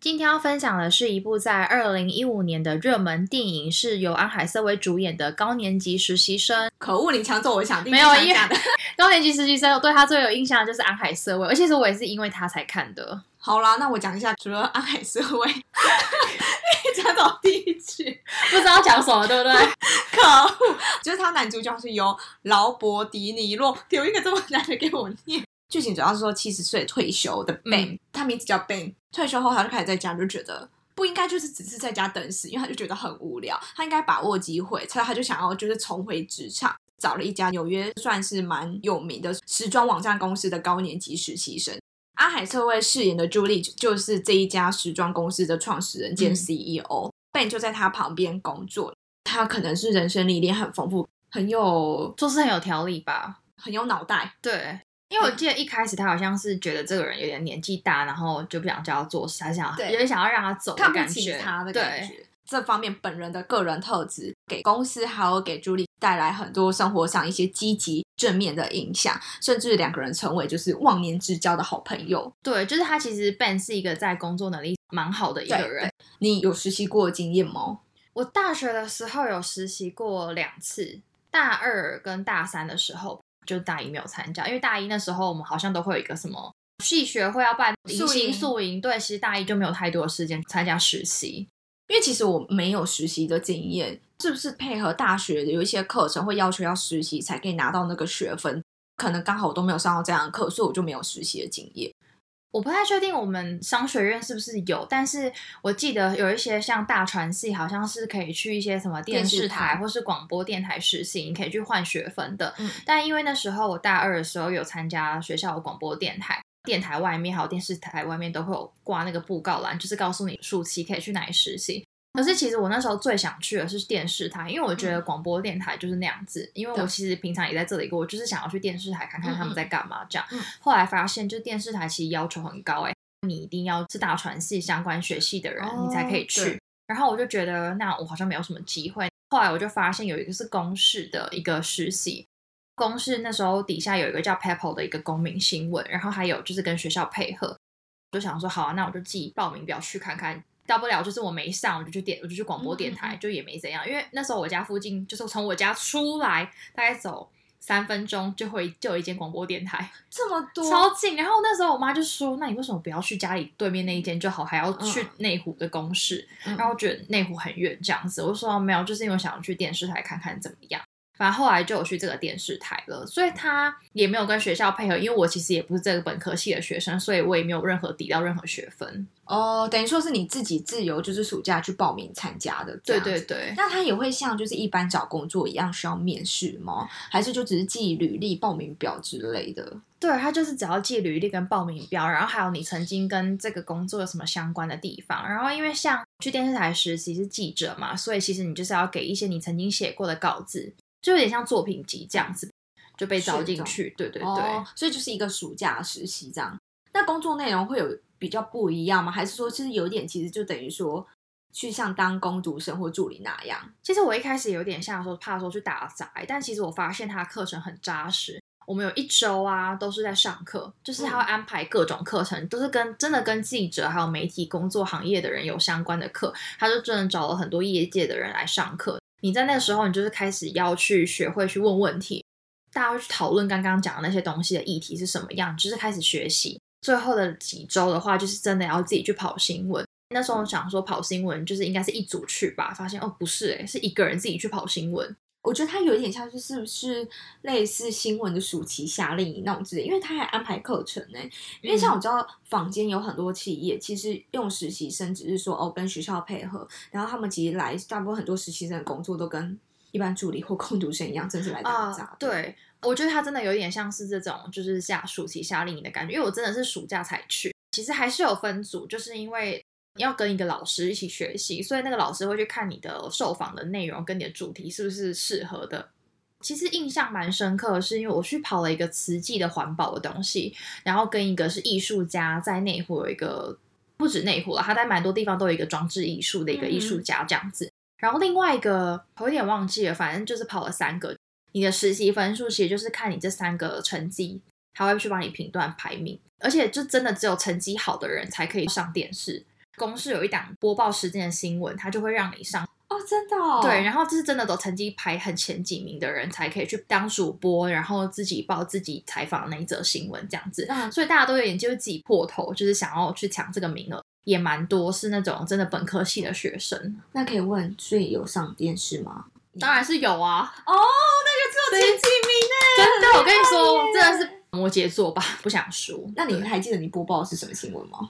今天要分享的是一部在二零一五年的热门电影，是由安海瑟薇主演的《高年级实习生》。可恶，你抢走我想没有因为 高年级实习生，我对他最有印象的就是安海瑟薇，而且是我也是因为他才看的。好啦，那我讲一下，除了安海瑟薇，讲到第一句，不知道讲什么，对不对？可恶，就是他男主角是由劳勃迪尼洛，有一个这么难的给我念。剧情主要是说七十岁退休的 Ben，他名字叫 Ben。退休后他就开始在家，就觉得不应该就是只是在家等死，因为他就觉得很无聊，他应该把握机会，所以他就想要就是重回职场，找了一家纽约算是蛮有名的时装网站公司的高年级实习生。阿海瑟薇饰演的朱莉就是这一家时装公司的创始人兼 CEO，Ben 就在他旁边工作，他可能是人生历练很丰富，很有做事很有条理吧，很有脑袋，对。因为我记得一开始他好像是觉得这个人有点年纪大，然后就不想叫他做事，他想有点想要让他走的感觉。他的感觉，这方面本人的个人特质给公司还有给朱莉带来很多生活上一些积极正面的影响，甚至两个人成为就是忘年之交的好朋友。对，就是他其实 Ben 是一个在工作能力蛮好的一个人。你有实习过经验吗？我大学的时候有实习过两次，大二跟大三的时候。就大一没有参加，因为大一那时候我们好像都会有一个什么系学会要办迎新宿营，对，其实大一就没有太多的时间参加实习，因为其实我没有实习的经验，是不是配合大学的有一些课程会要求要实习才可以拿到那个学分？可能刚好我都没有上到这样的课，所以我就没有实习的经验。我不太确定我们商学院是不是有，但是我记得有一些像大传系，好像是可以去一些什么电视台或是广播电台实习，你可以去换学分的。嗯，但因为那时候我大二的时候有参加学校的广播电台，电台外面还有电视台外面都会有挂那个布告栏，就是告诉你暑期可以去哪里实习。可是其实我那时候最想去的是电视台，因为我觉得广播电台就是那样子。因为我其实平常也在这里过，我就是想要去电视台看看他们在干嘛这样。后来发现，就电视台其实要求很高，哎，你一定要是大传系相关学系的人，你才可以去。然后我就觉得，那我好像没有什么机会。后来我就发现有一个是公视的一个实习，公视那时候底下有一个叫 Pepple 的一个公民新闻，然后还有就是跟学校配合，就想说好啊，那我就寄报名表去看看。大不了就是我没上，我就去电，我就去广播电台，就也没怎样。因为那时候我家附近就是从我家出来大概走三分钟就会就有一间广播电台，这么多超近。然后那时候我妈就说：“那你为什么不要去家里对面那一间就好，还要去内湖的公司？”然后觉得内湖很远这样子。我说：“没有，就是因为想要去电视台看看怎么样。”反正后来就有去这个电视台了，所以他也没有跟学校配合，因为我其实也不是这个本科系的学生，所以我也没有任何抵到任何学分。哦，等于说是你自己自由，就是暑假去报名参加的。对对对。那他也会像就是一般找工作一样需要面试吗？还是就只是寄履历、报名表之类的？对他就是只要寄履历跟报名表，然后还有你曾经跟这个工作有什么相关的地方。然后因为像去电视台实习是记者嘛，所以其实你就是要给一些你曾经写过的稿子。就有点像作品集这样子，就被招进去。对对对，所以就是一个暑假实习这样。那工作内容会有比较不一样吗？还是说其实有点，其实就等于说去像当工读生或助理那样？其实我一开始有点像说怕说去打杂，但其实我发现他课程很扎实。我们有一周啊都是在上课，就是他会安排各种课程，都是跟真的跟记者还有媒体工作行业的人有相关的课。他就真的找了很多业界的人来上课。你在那个时候，你就是开始要去学会去问问题，大家去讨论刚刚讲的那些东西的议题是什么样，就是开始学习。最后的几周的话，就是真的要自己去跑新闻。那时候想说跑新闻就是应该是一组去吧，发现哦不是，诶，是一个人自己去跑新闻。我觉得它有一点像是是不是类似新闻的暑期夏令营那种之类，因为他还安排课程呢。因为像我知道坊间有很多企业，其实用实习生只是说哦跟学校配合，然后他们其实来大部分很多实习生的工作都跟一般助理或工读生一样，正式来打杂。对，我觉得它真的有点像是这种就是夏暑期夏令营的感觉，因为我真的是暑假才去，其实还是有分组，就是因为。要跟一个老师一起学习，所以那个老师会去看你的受访的内容跟你的主题是不是适合的。其实印象蛮深刻的是，因为我去跑了一个慈济的环保的东西，然后跟一个是艺术家在内湖有一个不止内湖了，他在蛮多地方都有一个装置艺术的一个艺术家这样子。然后另外一个我有点忘记了，反正就是跑了三个。你的实习分数其实就是看你这三个成绩，他会去帮你评断排名，而且就真的只有成绩好的人才可以上电视。公司有一档播报时间的新闻，他就会让你上。哦，真的，对，然后这是真的，都成绩排很前几名的人才可以去当主播，然后自己报自己采访那一则新闻这样子，所以大家都有点就是挤破头，就是想要去抢这个名额，也蛮多是那种真的本科系的学生。那可以问，所以有上电视吗？当然是有啊。哦，那就只有前几名呢，真的，我跟你说，真的是摩羯座吧，不想输。那你还记得你播报是什么新闻吗？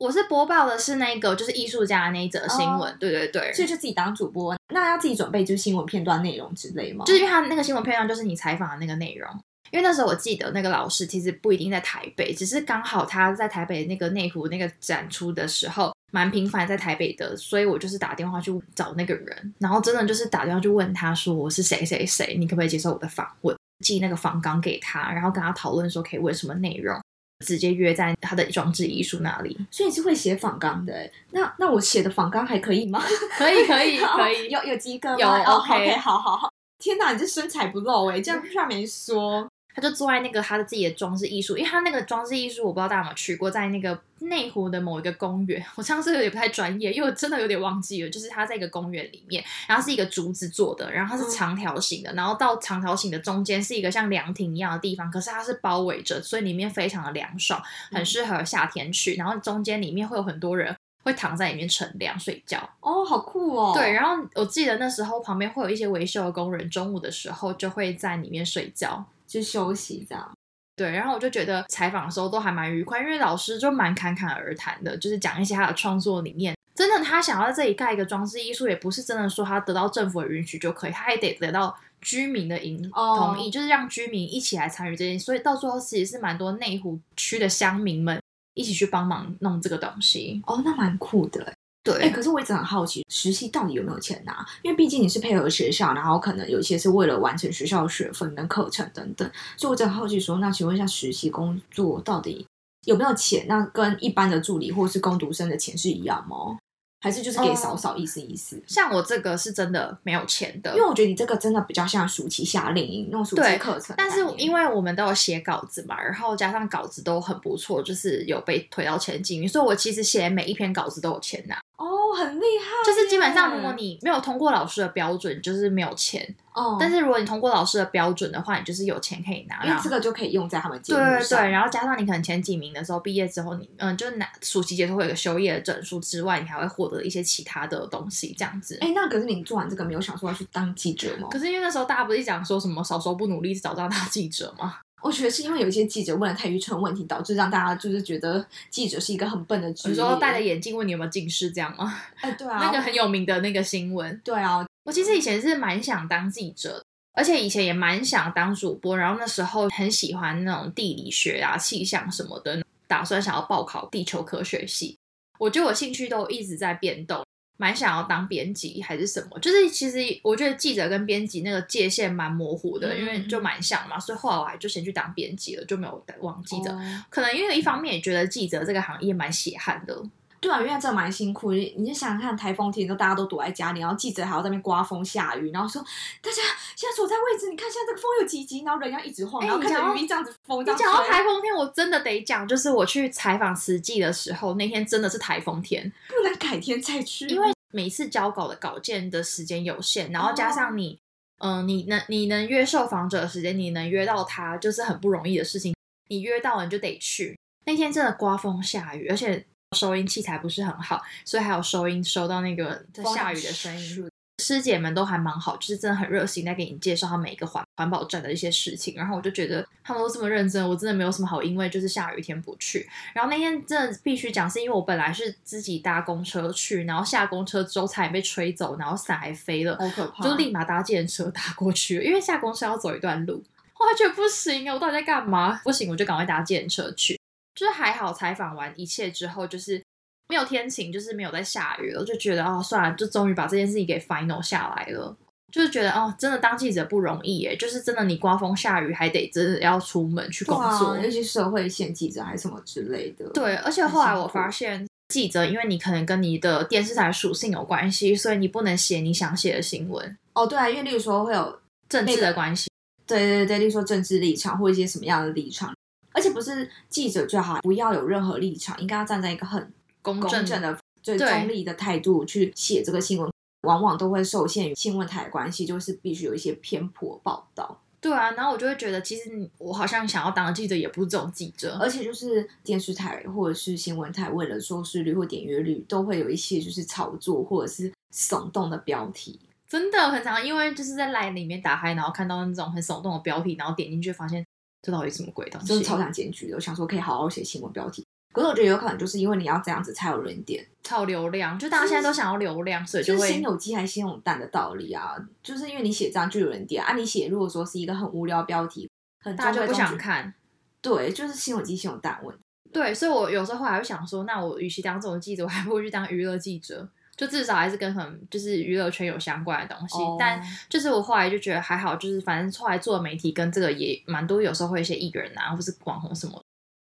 我是播报的是那个，就是艺术家那一则新闻，对对对，所以就自己当主播，那要自己准备就是新闻片段内容之类吗？就是因为他那个新闻片段就是你采访的那个内容，因为那时候我记得那个老师其实不一定在台北，只是刚好他在台北那个内湖那个展出的时候蛮频繁在台北的，所以我就是打电话去找那个人，然后真的就是打电话去问他说我是谁谁谁，你可不可以接受我的访问，寄那个访纲给他，然后跟他讨论说可以问什么内容。直接约在他的装置艺术那里，所以你是会写仿纲的。那那我写的仿纲还可以吗？可以可以可以，有有及格吗？有 OK，好好好。天哪，你这身材不露哎，这样上面说。他就坐在那个他的自己的装置艺术，因为他那个装置艺术我不知道大家有没有去过，在那个内湖的某一个公园，我上次有点不太专业，因为我真的有点忘记了，就是他在一个公园里面，然后是一个竹子做的，然后它是长条形的，然后到长条形的中间是一个像凉亭一样的地方，可是它是包围着，所以里面非常的凉爽，很适合夏天去，然后中间里面会有很多人会躺在里面乘凉睡觉。哦，好酷哦！对，然后我记得那时候旁边会有一些维修的工人，中午的时候就会在里面睡觉，就休息这样。对，然后我就觉得采访的时候都还蛮愉快，因为老师就蛮侃侃而谈的，就是讲一些他的创作理念。真的，他想要在这里盖一个装置艺术，也不是真的说他得到政府的允许就可以，他还得得到居民的同同意，就是让居民一起来参与这件事。所以到最后其实是蛮多内湖区的乡民们一起去帮忙弄这个东西。哦，那蛮酷的。对，哎，可是我一直很好奇，实习到底有没有钱拿？因为毕竟你是配合学校，然后可能有一些是为了完成学校的学分跟课程等等，所以我很好奇说，那请问一下，实习工作到底有没有钱？那跟一般的助理或是工读生的钱是一样吗？还是就是给少少意思意思？像我这个是真的没有钱的，因为我觉得你这个真的比较像暑期夏令营那种暑期课程。但是因为我们都有写稿子嘛，然后加上稿子都很不错，就是有被推到前几名，所以我其实写每一篇稿子都有钱拿。哦，很厉害！就是基本上，如果你没有通过老师的标准，就是没有钱。哦。但是如果你通过老师的标准的话，你就是有钱可以拿。因为这个就可以用在他们节目上。对对。然后加上你可能前几名的时候，毕业之后你嗯，就拿暑期结束会有个休业的证书之外，你还会获得一些其他的东西，这样子。哎，那可是你做完这个没有想说要去当记者吗？可是因为那时候大家不是讲说什么少说不努力，早当记者吗？我觉得是因为有一些记者问了太愚蠢的问题，导致让大家就是觉得记者是一个很笨的职业。你说戴着眼镜问你有没有近视这样吗？哎，对啊，那个很有名的那个新闻。对啊，我其实以前是蛮想当记者，而且以前也蛮想当主播，然后那时候很喜欢那种地理学啊、气象什么的，打算想要报考地球科学系。我觉得我兴趣都一直在变动。蛮想要当编辑还是什么，就是其实我觉得记者跟编辑那个界限蛮模糊的，因为就蛮像嘛，所以后来我还就先去当编辑了，就没有往记者。可能因为一方面也觉得记者这个行业蛮血汗的。对啊，因为这蛮辛苦。你你就想想看，台风天都大家都躲在家里，然后记者还要在那边刮风下雨，然后说大家现在所在位置，你看现在这个风有几级，然后人要一直晃，然后看着雨这样子风。你讲到台风天，我真的得讲，就是我去采访实际的时候，那天真的是台风天，不能改天再去，因为。每次交稿的稿件的时间有限，然后加上你，嗯，你能你能约受访者的时间，你能约到他，就是很不容易的事情。你约到了，你就得去。那天真的刮风下雨，而且收音器材不是很好，所以还有收音收到那个在下雨的声音。师姐们都还蛮好，就是真的很热心在给你介绍他每一个环环保站的一些事情。然后我就觉得他们都这么认真，我真的没有什么好因为就是下雨天不去。然后那天真的必须讲，是因为我本来是自己搭公车去，然后下公车之后差点被吹走，然后伞还飞了，好可怕！就立马搭计程车搭过去，因为下公车要走一段路。我还觉得不行啊，我到底在干嘛？不行，我就赶快搭计程车去。就是还好采访完一切之后，就是。没有天晴，就是没有在下雨了，就觉得哦，算了，就终于把这件事情给 final 下来了。就是觉得哦，真的当记者不容易耶，就是真的你刮风下雨还得真的要出门去工作，那些社会线记者还是什么之类的。对，而且后来我发现，记者因为你可能跟你的电视台属性有关系，所以你不能写你想写的新闻。哦，对啊，因为例如说会有政治的关系。对对对，例如说政治立场或一些什么样的立场，而且不是记者最好不要有任何立场，应该要站在一个很公正的、最中立的态度去写这个新闻。往往都会受限于新闻台的关系，就是必须有一些偏颇报道。对啊，然后我就会觉得，其实我好像想要当的记者也不是这种记者，而且就是电视台或者是新闻台为了收视率或点阅率，都会有一些就是炒作或者是耸动的标题。真的很常，因为就是在 Line 里面打开，然后看到那种很耸动的标题，然后点进去发现这到底什么鬼东西，就是超想检举的。我想说可以好好写新闻标题。可是我觉得有可能就是因为你要这样子才有人点，才有流量。就大家现在都想要流量，所以就会先有鸡还是先有蛋的道理啊。就是因为你写这样就有人点啊。你写如果说是一个很无聊标题，大家就不想看。对，就是先有鸡先有蛋问。对，所以我有时候后来会想说，那我与其当这种记者，我还不如去当娱乐记者，就至少还是跟很就是娱乐圈有相关的东西。但就是我后来就觉得还好，就是反正后来做媒体跟这个也蛮多，有时候会一些艺人啊，或是网红什么。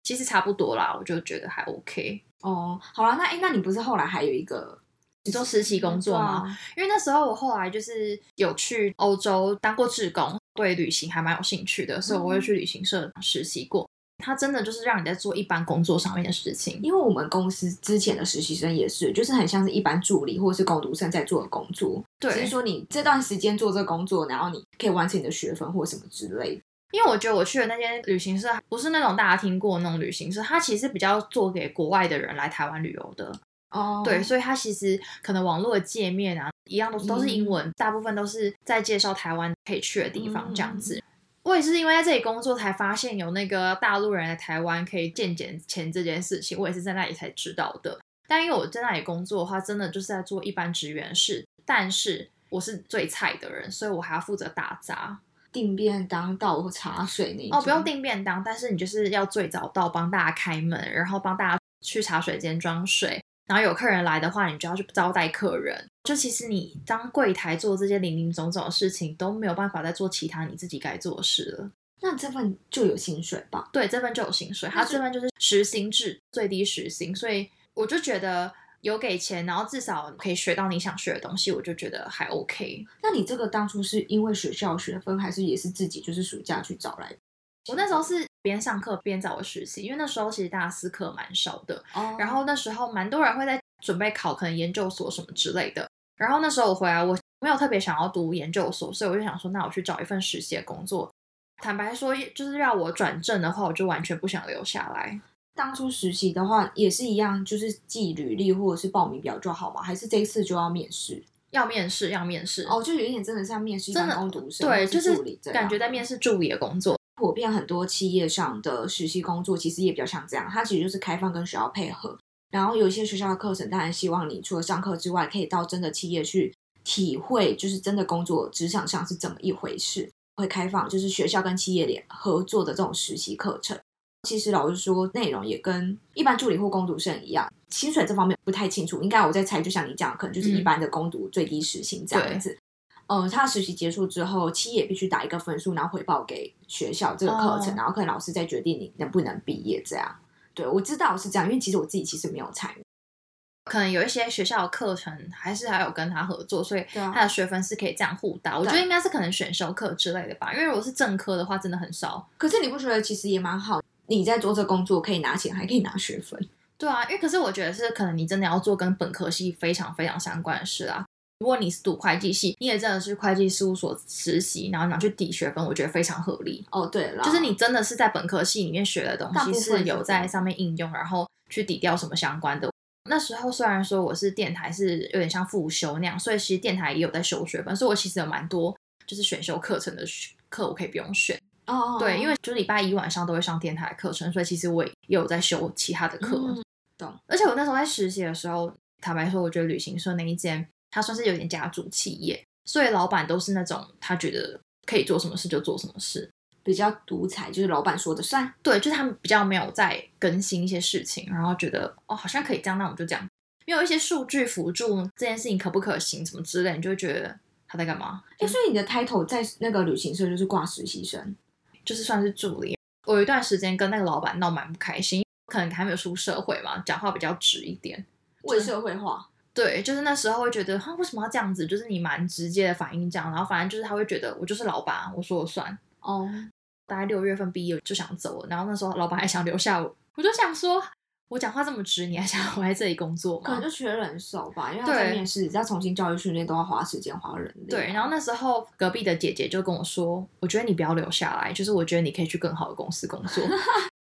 其实差不多啦，我就觉得还 OK 哦。好了，那哎，那你不是后来还有一个你做实习工作吗？因为那时候我后来就是有去欧洲当过志工，对旅行还蛮有兴趣的，所以我会去旅行社实习过。他真的就是让你在做一般工作上面的事情。因为我们公司之前的实习生也是，就是很像是一般助理或者是工读生在做的工作。对，只是说你这段时间做这个工作，然后你可以完成你的学分或什么之类的。因为我觉得我去的那间旅行社不是那种大家听过那种旅行社，它其实比较做给国外的人来台湾旅游的。哦，对，所以它其实可能网络的界面啊，一样都都是英文，大部分都是在介绍台湾可以去的地方这样子。我也是因为在这里工作才发现有那个大陆人来台湾可以见捡钱这件事情，我也是在那里才知道的。但因为我在那里工作的话，真的就是在做一般职员事，但是我是最菜的人，所以我还要负责打杂。订便当、倒茶水那哦，不用订便当，但是你就是要最早到，帮大家开门，然后帮大家去茶水间装水，然后有客人来的话，你就要去招待客人。就其实你当柜台做这些零零总总的事情，都没有办法再做其他你自己该做的事了。那这份就有薪水吧？对，这份就有薪水，它这份就是时薪制，最低时薪，所以我就觉得。有给钱，然后至少可以学到你想学的东西，我就觉得还 OK。那你这个当初是因为学校学分，还是也是自己就是暑假去找来？我那时候是边上课边找我实习，因为那时候其实大四课蛮少的，哦然后那时候蛮多人会在准备考可能研究所什么之类的。然后那时候我回来，我没有特别想要读研究所，所以我就想说，那我去找一份实习的工作。坦白说，就是让我转正的话，我就完全不想留下来。当初实习的话也是一样，就是寄履历或者是报名表就好嘛？还是这一次就要面试？要面试，要面试哦，就有一点真的像面试，真的工读生对，就是，感觉在面试助理的工作。普遍很多企业上的实习工作其实也比较像这样，它其实就是开放跟学校配合，然后有一些学校的课程当然希望你除了上课之外，可以到真的企业去体会，就是真的工作职场上是怎么一回事，会开放就是学校跟企业联合作的这种实习课程。其实老实说，内容也跟一般助理或攻读生一样，薪水这方面不太清楚。应该我在猜，就像你讲，可能就是一般的攻读最低时薪这样子。呃，他实习结束之后，企业必须打一个分数，然后回报给学校这个课程，然后可能老师再决定你能不能毕业。这样，对我知道是这样，因为其实我自己其实没有参与。可能有一些学校的课程还是还有跟他合作，所以他的学分是可以这样互打。我觉得应该是可能选修课之类的吧，因为如果是正科的话，真的很少。可是你不觉得其实也蛮好？你在做这工作可以拿钱，还可以拿学分。对啊，因为可是我觉得是可能你真的要做跟本科系非常非常相关的事啊。如果你是读会计系，你也真的是会计事务所实习，然后拿去抵学分，我觉得非常合理。哦，对了，就是你真的是在本科系里面学的东西是有在上面应用，然后去抵掉什么相关的。那时候虽然说我是电台是有点像复修那样，所以其实电台也有在修学分，所以我其实有蛮多就是选修课程的课我可以不用选。哦，对，因为就是礼拜一晚上都会上电台课程，所以其实我也有在修其他的课。懂。而且我那时候在实习的时候，坦白说，我觉得旅行社那一间，它算是有点家族企业，所以老板都是那种他觉得可以做什么事就做什么事，比较独裁，就是老板说的算。对，就是他们比较没有在更新一些事情，然后觉得哦，好像可以这样，那我们就这样。没有一些数据辅助这件事情可不可行，什么之类，你就会觉得。他在干嘛？哎，所以你的 title 在那个旅行社就是挂实习生，就是算是助理。我有一段时间跟那个老板闹蛮不开心，可能还没有出社会嘛，讲话比较直一点，为社会化。对，就是那时候会觉得，他为什么要这样子？就是你蛮直接的反应这样，然后反正就是他会觉得我就是老板，我说了算。哦，大概六月份毕业就想走了，然后那时候老板还想留下我，我就想说，我讲话这么直，你还想 我在这里工作吗？可能就缺人手吧，因为在面试、要重新教育训练都要花时间花人力。对，然后那时候隔壁的姐姐就跟我说，我觉得你不要留下来，就是我觉得你可以去更好的公司工作。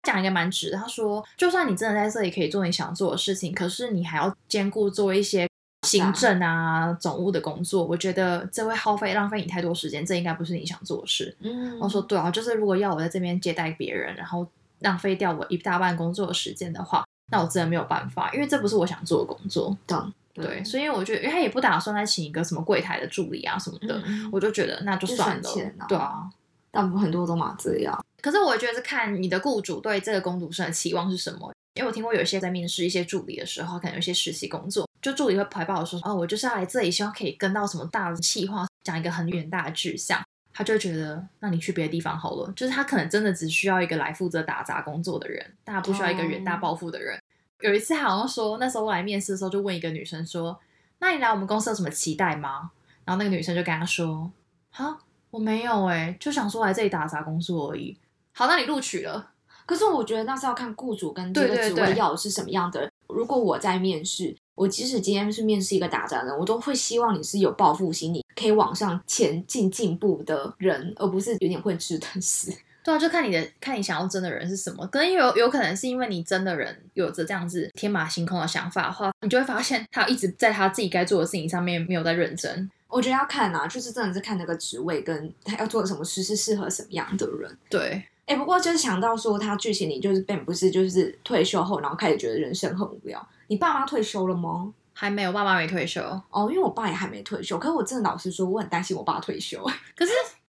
讲一个蛮直，他说，就算你真的在这里可以做你想做的事情，可是你还要兼顾做一些行政啊、总务的工作。我觉得这会耗费、浪费你太多时间，这应该不是你想做的事。嗯，我说对啊，就是如果要我在这边接待别人，然后浪费掉我一大半工作的时间的话，那我真的没有办法，因为这不是我想做的工作。对对，所以我觉得，因为他也不打算再请一个什么柜台的助理啊什么的，我就觉得那就算了。对啊。但很多都嘛这样，可是我觉得是看你的雇主对这个工读生的期望是什么。因为我听过有一些在面试一些助理的时候，可能有些实习工作，就助理会排报说，哦，我就是要来这里，希望可以跟到什么大的计划，讲一个很远大的志向，他就觉得，那你去别的地方好了。就是他可能真的只需要一个来负责打杂工作的人，但他不需要一个远大抱负的人。有一次好像说，那时候我来面试的时候，就问一个女生说，那你来我们公司有什么期待吗？然后那个女生就跟他说，好。我没有哎，就想说来这里打杂工作而已。好，那你录取了。可是我觉得那是要看雇主跟这个职位要的是什么样的。如果我在面试，我即使今天是面试一个打杂人，我都会希望你是有抱负心，你可以往上前进进步的人，而不是有点混吃等死。对啊，就看你的看你想要真的人是什么。可能有有可能是因为你真的人有着这样子天马行空的想法的话，你就会发现他一直在他自己该做的事情上面没有在认真。我觉得要看啊，就是真的是看那个职位跟他要做的什么事是适合什么样的人。对，哎，不过就是想到说他剧情里就是并不是就是退休后然后开始觉得人生很无聊。你爸妈退休了吗？还没有，爸妈没退休。哦，因为我爸也还没退休。可是我真的老实说，我很担心我爸退休。可是。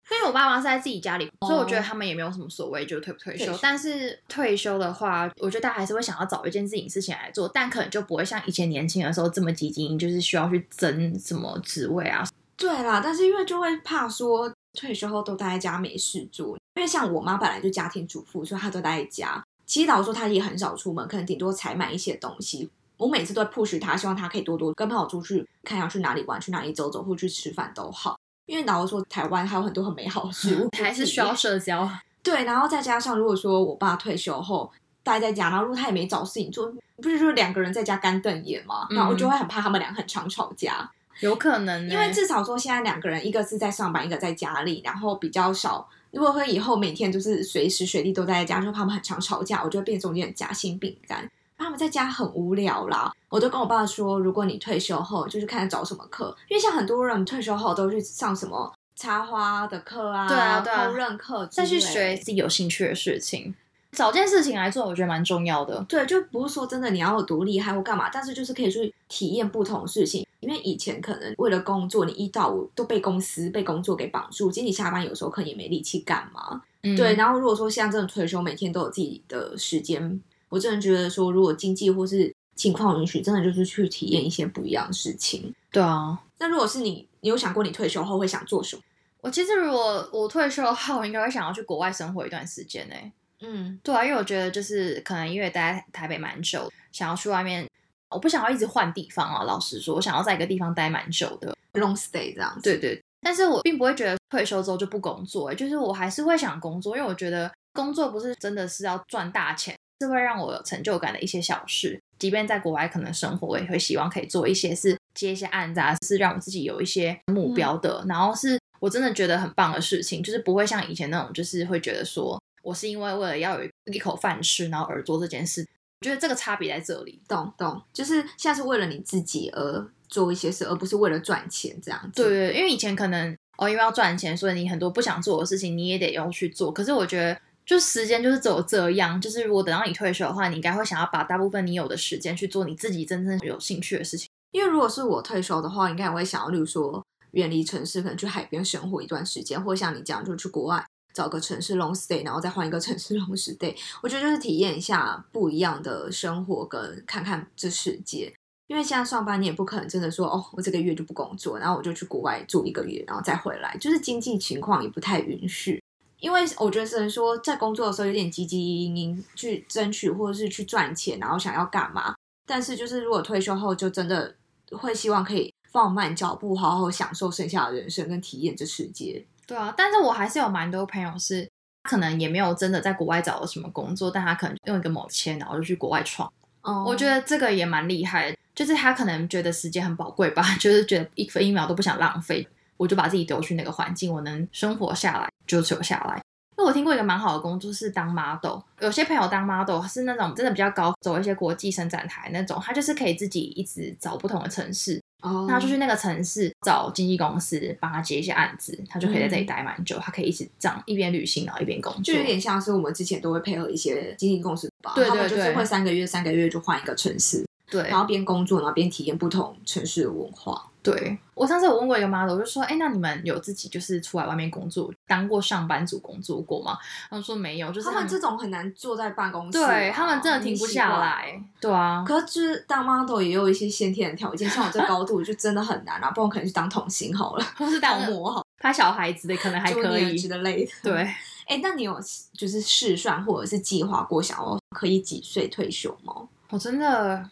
因为我爸妈是在自己家里，所以我觉得他们也没有什么所谓，就退不退休。但是退休的话，我觉得大家还是会想要找一件自己事情来做，但可能就不会像以前年轻的时候这么积极，就是需要去争什么职位啊。对啦，但是因为就会怕说退休后都待在家没事做，因为像我妈本来就家庭主妇，所以她都待在家。其实老实说，她也很少出门，可能顶多采买一些东西。我每次都会 push 她，希望她可以多多跟朋友出去，看要去哪里玩，去哪里走走，或去吃饭都好。因为老实说，台湾还有很多很美好的事物，还是需要社交。对，然后再加上，如果说我爸退休后待在家，然后如果他也没找事情做，不是说两个人在家干瞪眼吗？那我就会很怕他们俩很常吵架。有可能，因为至少说现在两个人，一个是在上班，一个在家里，然后比较少。如果说以后每天就是随时随地都在家，就怕他们很常吵架，我就会变成一点夹心饼干。他们在家很无聊啦，我都跟我爸说，如果你退休后，就是看找什么课，因为像很多人退休后都去上什么插花的课啊，对啊，烹饪课，再去学自己有兴趣的事情，找件事情来做，我觉得蛮重要的。对，就不是说真的你要有多厉害或干嘛，但是就是可以去体验不同事情。因为以前可能为了工作，你一到五都被公司被工作给绑住，其实你下班有时候可能也没力气干嘛。对，然后如果说现在真的退休，每天都有自己的时间。我真的觉得说，如果经济或是情况允许，真的就是去体验一些不一样的事情。对啊，那如果是你，你有想过你退休后会想做什么？我其实如果我退休后，我应该会想要去国外生活一段时间呢。嗯，对啊，因为我觉得就是可能因为待在台北蛮久，想要去外面，我不想要一直换地方啊。老实说，我想要在一个地方待蛮久的，long stay 这样。对对，但是我并不会觉得退休之后就不工作，就是我还是会想工作，因为我觉得工作不是真的是要赚大钱。是会让我有成就感的一些小事，即便在国外可能生活，我也会希望可以做一些是接一些案子啊，是让我自己有一些目标的。然后是我真的觉得很棒的事情，就是不会像以前那种，就是会觉得说我是因为为了要有一口饭吃，然后而做这件事。我觉得这个差别在这里，懂懂，就是现在是为了你自己而做一些事，而不是为了赚钱这样子。对对，因为以前可能哦，因为要赚钱，所以你很多不想做的事情你也得要去做。可是我觉得。就时间就是只有这样，就是如果等到你退休的话，你应该会想要把大部分你有的时间去做你自己真正有兴趣的事情。因为如果是我退休的话，应该也会想要，例如说远离城市，可能去海边生活一段时间，或者像你这样，就去国外找个城市 long stay，然后再换一个城市 long stay。我觉得就是体验一下不一样的生活，跟看看这世界。因为现在上班你也不可能真的说哦，我这个月就不工作，然后我就去国外住一个月，然后再回来，就是经济情况也不太允许。因为我觉得只能说在工作的时候有点积极营营去争取或者是去赚钱，然后想要干嘛。但是就是如果退休后就真的会希望可以放慢脚步，好好享受剩下的人生跟体验这世界。对啊，但是我还是有蛮多朋友是可能也没有真的在国外找了什么工作，但他可能用一个某签，然后就去国外闯。哦，我觉得这个也蛮厉害的，就是他可能觉得时间很宝贵吧，就是觉得一分一秒都不想浪费，我就把自己丢去那个环境，我能生活下来就留下来。我听过一个蛮好的工作是当 model，有些朋友当 model 是那种真的比较高，走一些国际伸展台那种，他就是可以自己一直找不同的城市，哦，他就去那个城市找经纪公司帮他接一些案子，他就可以在这里待蛮久，他可以一直这样一边旅行然后一边工作，就有点像是我们之前都会配合一些经纪公司吧，对对他们就是对。会三个月三个月就换一个城市，对。然后边工作然后边体验不同城市的文化。对。我上次有问过一个 model，我就说，哎，那你们有自己就是出来外面工作，当过上班族工作过吗？他们说没有，就是他们这种很难坐在办公室啊，对他们真的停不下来，对啊，可是就是当 model 也有一些先天的条件，像我这高度就真的很难啊，不然我可能去当童星好了，或是当当模好，拍小孩子的可能还可以之，类的。对。哎，那你有就是试算或者是计划过想要可以几岁退休吗？我真的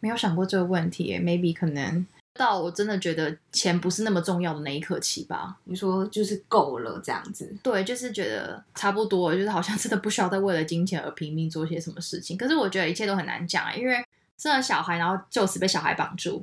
没有想过这个问题耶，maybe 可能到我真的觉得钱不是那么重要的那一刻起吧。你说就是够了这样子，对，就是觉得差不多，就是好像真的不需要再为了金钱而拼命做些什么事情。可是我觉得一切都很难讲啊，因为生了小孩，然后就此被小孩绑住。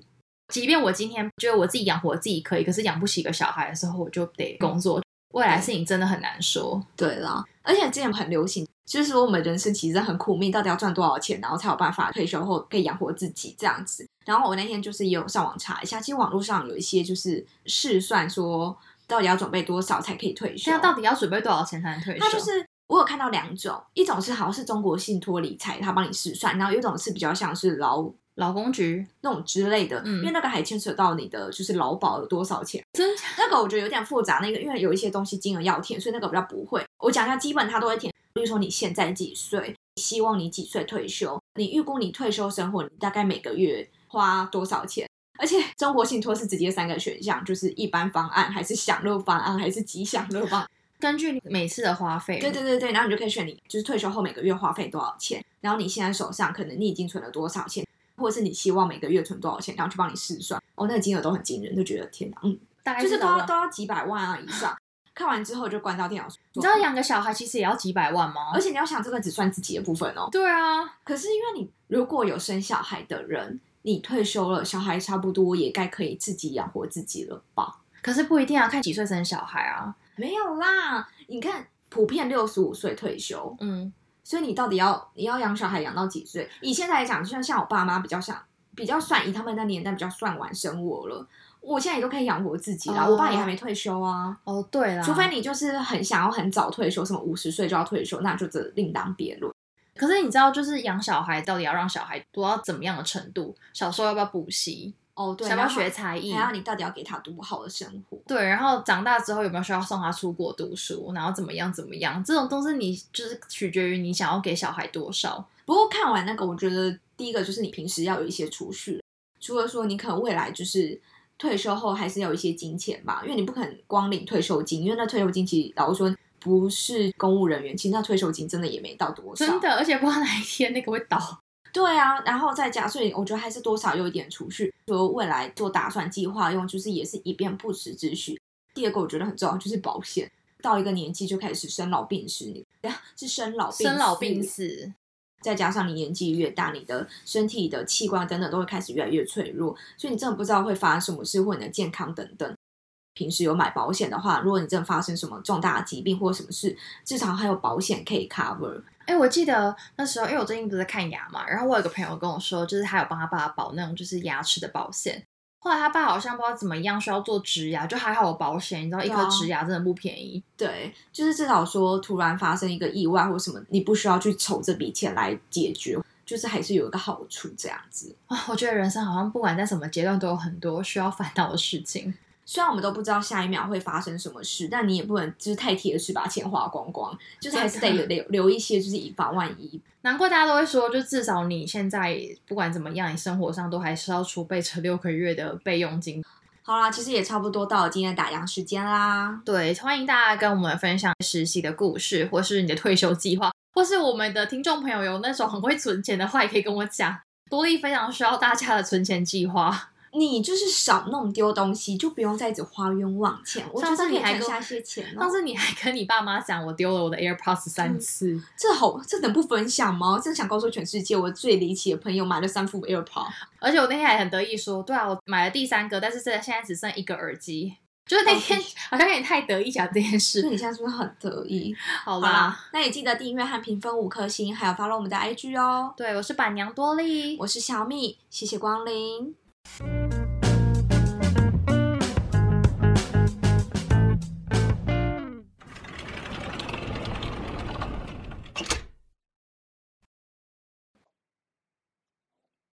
即便我今天觉得我自己养活自己可以，可是养不起一个小孩的时候，我就得工作。未来事情真的很难说。对啦，而且之前很流行，就是说我们人生其实很苦命，到底要赚多少钱，然后才有办法退休后可以养活自己这样子。然后我那天就是也有上网查一下，其实网络上有一些就是试算说，到底要准备多少才可以退休现在。到底要准备多少钱才能退休？它就是我有看到两种，一种是好像是中国信托理财，它帮你试算，然后有一种是比较像是劳劳工局，那种之类的，嗯因为那个还牵扯到你的就是劳保有多少钱。真假？那个我觉得有点复杂，那个因为有一些东西金额要填，所以那个比较不会。我讲一下，基本它都会填，比如说你现在几岁，希望你几岁退休，你预估你退休生活，你大概每个月花多少钱。而且中国信托是直接三个选项，就是一般方案，还是享乐方案，还是吉享乐方案。根据你每次的花费，对对对对，然后你就可以选你就是退休后每个月花费多少钱，然后你现在手上可能你已经存了多少钱，或者是你希望每个月存多少钱，然后去帮你试算。哦，那个金额都很惊人，就觉得天哪，嗯，大概就是都要都要几百万啊以上。看完之后就关掉电脑。你知道养个小孩其实也要几百万吗？而且你要想，这个只算自己的部分哦。对啊，可是因为你如果有生小孩的人，你退休了，小孩差不多也该可以自己养活自己了吧？可是不一定要，看几岁生小孩啊。没有啦，你看普遍六十五岁退休，嗯，所以你到底要你要养小孩养到几岁？以现在来讲，就像像我爸妈比较像比较算以他们那年代比较算晚生我了。我现在也都可以养活自己啦，哦我爸也还没退休啊。哦，对啦，除非你就是很想要很早退休，什么五十岁就要退休，那就这另当别论。可是你知道，就是养小孩到底要让小孩读到怎么样的程度？小时候要不要补习？哦，对，想不要学才艺还？要你到底要给他多好的生活？对，然后长大之后有没有需要送他出国读书？然后怎么样怎么样？这种都是你就是取决于你想要给小孩多少。不过看完那个，我觉得第一个就是你平时要有一些储蓄，除了说你可能未来就是退休后还是要有一些金钱吧，因为你不可能光领退休金，因为那退休金其实老实说不是公务人员，其实那退休金真的也没到多少。真的，而且不知道哪一天那个会倒。对啊，然后再加，所以我觉得还是多少有一点储蓄，说未来做打算计划用，就是也是以便不时之需。第二个我觉得很重要，就是保险，到一个年纪就开始生老病死，你是生老病生老病死，再加上你年纪越大，你的身体的器官等等都会开始越来越脆弱，所以你真的不知道会发生什么事，或你的健康等等。平时有买保险的话，如果你真的发生什么重大疾病或什么事，至少还有保险可以 cover。哎、我记得那时候，因为我最近不是在看牙嘛，然后我有个朋友跟我说，就是他有帮他爸保那种就是牙齿的保险。后来他爸好像不知道怎么样，需要做植牙，就还好有保险。你知道，一颗植牙真的不便宜。对，就是至少说突然发生一个意外或什么，你不需要去筹这笔钱来解决，就是还是有一个好处这样子。啊，我觉得人生好像不管在什么阶段，都有很多需要烦恼的事情。虽然我们都不知道下一秒会发生什么事，但你也不能就是太铁的是把钱花光光，就是还是得留留留一些，就是以防万一。难怪大家都会说，就至少你现在不管怎么样，你生活上都还是要储备成六个月的备用金。好啦，其实也差不多到了今天的打烊时间啦。对，欢迎大家跟我们分享实习的故事，或是你的退休计划，或是我们的听众朋友有那种很会存钱的话，也可以跟我讲。多利非常需要大家的存钱计划。你就是少弄丢东西，就不用再子花冤枉钱。我上次你还省下些钱，上次你还跟你爸妈讲我丢了我的 AirPods 三次，这好，这能不分享吗？真想告诉全世界，我最离奇的朋友买了三副 AirPods，而且我那天还很得意说，对啊，我买了第三个，但是现在现在只剩一个耳机。就是那天好像有点太得意讲这件事，那你现在是不是很得意？好啦，那也记得订阅和评分五颗星，还有 follow 我们的 IG 哦。对，我是板娘多莉，我是小米，谢谢光临。Thank you.